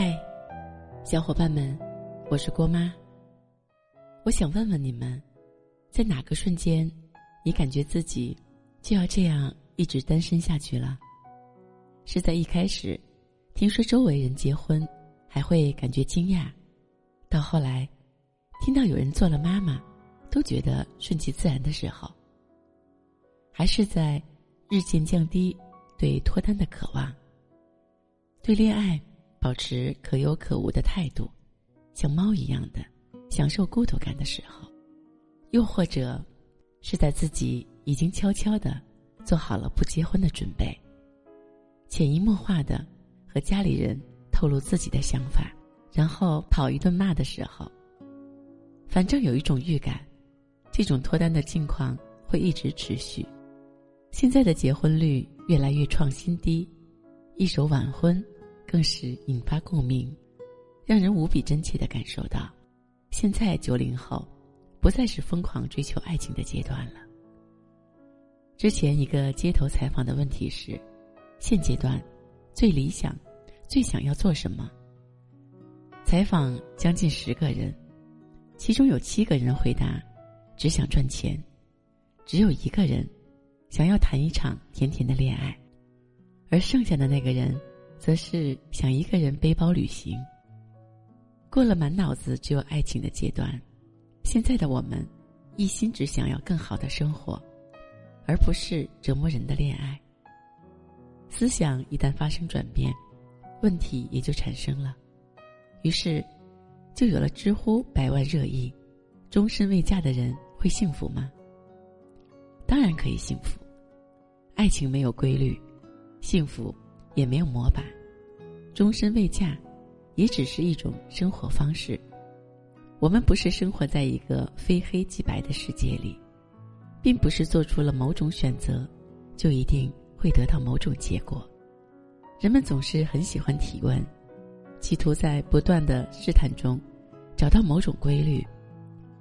嗨，小伙伴们，我是郭妈。我想问问你们，在哪个瞬间，你感觉自己就要这样一直单身下去了？是在一开始，听说周围人结婚，还会感觉惊讶；到后来，听到有人做了妈妈，都觉得顺其自然的时候，还是在日渐降低对脱单的渴望，对恋爱保持可有可无的态度，像猫一样的享受孤独感的时候，又或者是在自己已经悄悄的做好了不结婚的准备，潜移默化的和家里人透露自己的想法，然后讨一顿骂的时候，反正有一种预感，这种脱单的境况会一直持续。现在的结婚率越来越创新低，一手晚婚更是引发共鸣，让人无比真切的感受到，现在九零后不再是疯狂追求爱情的阶段了。之前一个街头采访的问题是：现阶段最理想、最想要做什么？采访将近十个人，其中有七个人回答只想赚钱，只有一个人。想要谈一场甜甜的恋爱，而剩下的那个人，则是想一个人背包旅行。过了满脑子只有爱情的阶段，现在的我们，一心只想要更好的生活，而不是折磨人的恋爱。思想一旦发生转变，问题也就产生了，于是，就有了知乎百万热议：终身未嫁的人会幸福吗？当然可以幸福，爱情没有规律，幸福也没有模板，终身未嫁，也只是一种生活方式。我们不是生活在一个非黑即白的世界里，并不是做出了某种选择，就一定会得到某种结果。人们总是很喜欢提问，企图在不断的试探中，找到某种规律，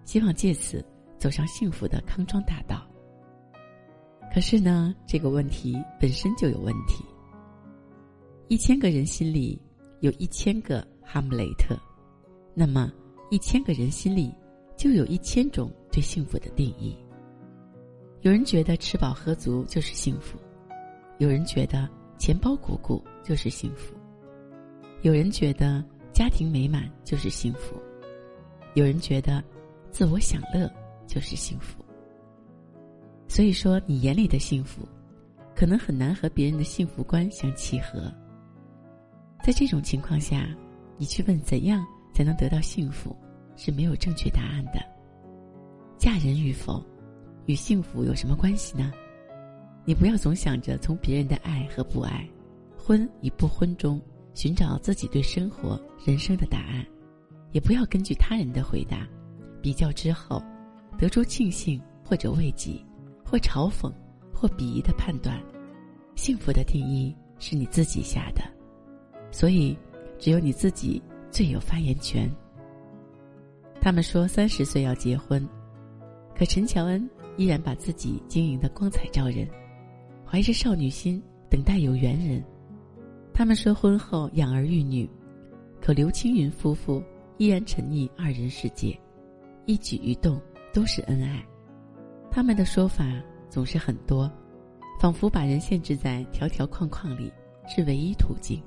希望借此走上幸福的康庄大道。可是呢，这个问题本身就有问题。一千个人心里有一千个哈姆雷特，那么一千个人心里就有一千种对幸福的定义。有人觉得吃饱喝足就是幸福，有人觉得钱包鼓鼓就是幸福，有人觉得家庭美满就是幸福，有人觉得自我享乐就是幸福。所以说，你眼里的幸福，可能很难和别人的幸福观相契合。在这种情况下，你去问怎样才能得到幸福，是没有正确答案的。嫁人与否，与幸福有什么关系呢？你不要总想着从别人的爱和不爱、婚与不婚中寻找自己对生活、人生的答案，也不要根据他人的回答，比较之后，得出庆幸或者慰藉。或嘲讽，或鄙夷的判断，幸福的定义是你自己下的，所以只有你自己最有发言权。他们说三十岁要结婚，可陈乔恩依然把自己经营的光彩照人，怀着少女心等待有缘人。他们说婚后养儿育女，可刘青云夫妇依然沉溺二人世界，一举一动都是恩爱。他们的说法总是很多，仿佛把人限制在条条框框里是唯一途径，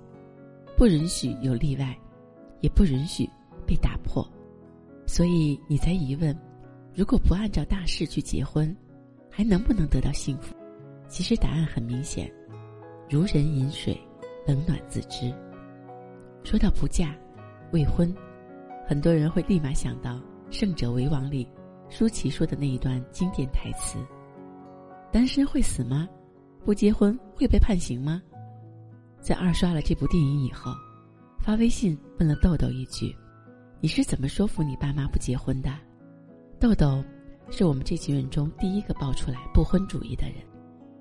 不允许有例外，也不允许被打破。所以你才疑问：如果不按照大事去结婚，还能不能得到幸福？其实答案很明显：如人饮水，冷暖自知。说到不嫁、未婚，很多人会立马想到《胜者为王》里。舒淇说的那一段经典台词：“单身会死吗？不结婚会被判刑吗？”在二刷了这部电影以后，发微信问了豆豆一句：“你是怎么说服你爸妈不结婚的？”豆豆是我们这群人中第一个爆出来不婚主义的人，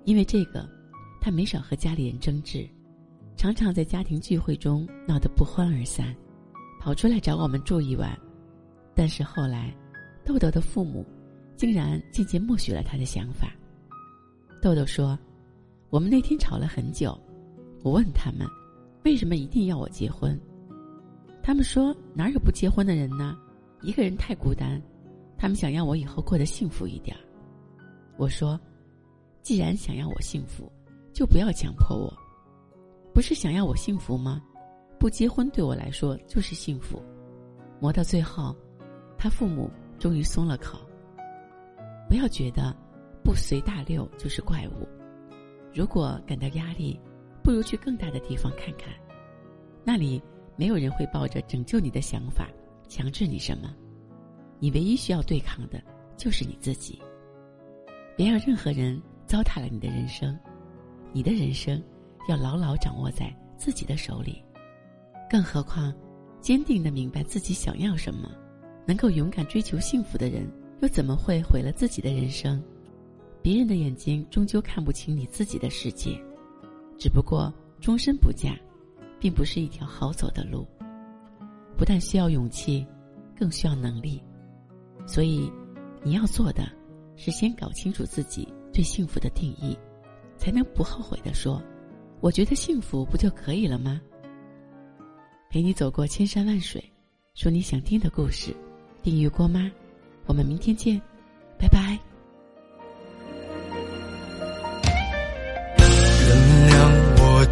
因为这个，他没少和家里人争执，常常在家庭聚会中闹得不欢而散，跑出来找我们住一晚。但是后来。豆豆的父母竟然渐渐默许了他的想法。豆豆说：“我们那天吵了很久，我问他们，为什么一定要我结婚？他们说哪有不结婚的人呢？一个人太孤单，他们想要我以后过得幸福一点。我说，既然想要我幸福，就不要强迫我。不是想要我幸福吗？不结婚对我来说就是幸福。磨到最后，他父母终于松了口。不要觉得不随大流就是怪物。如果感到压力，不如去更大的地方看看，那里没有人会抱着拯救你的想法强制你什么。你唯一需要对抗的就是你自己。别让任何人糟蹋了你的人生，你的人生要牢牢掌握在自己的手里。更何况，坚定的明白自己想要什么，能够勇敢追求幸福的人，又怎么会毁了自己的人生？别人的眼睛终究看不清你自己的世界。只不过终身不嫁，并不是一条好走的路。不但需要勇气，更需要能力。所以，你要做的，是先搞清楚自己对幸福的定义，才能不后悔的说：“我觉得幸福不就可以了吗？”陪你走过千山万水，说你想听的故事。订阅郭妈，我们明天见，拜拜。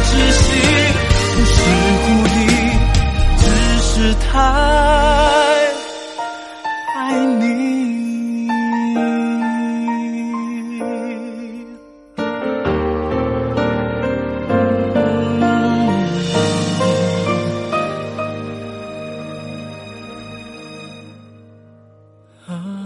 窒息，不是故意，只是太爱你。啊。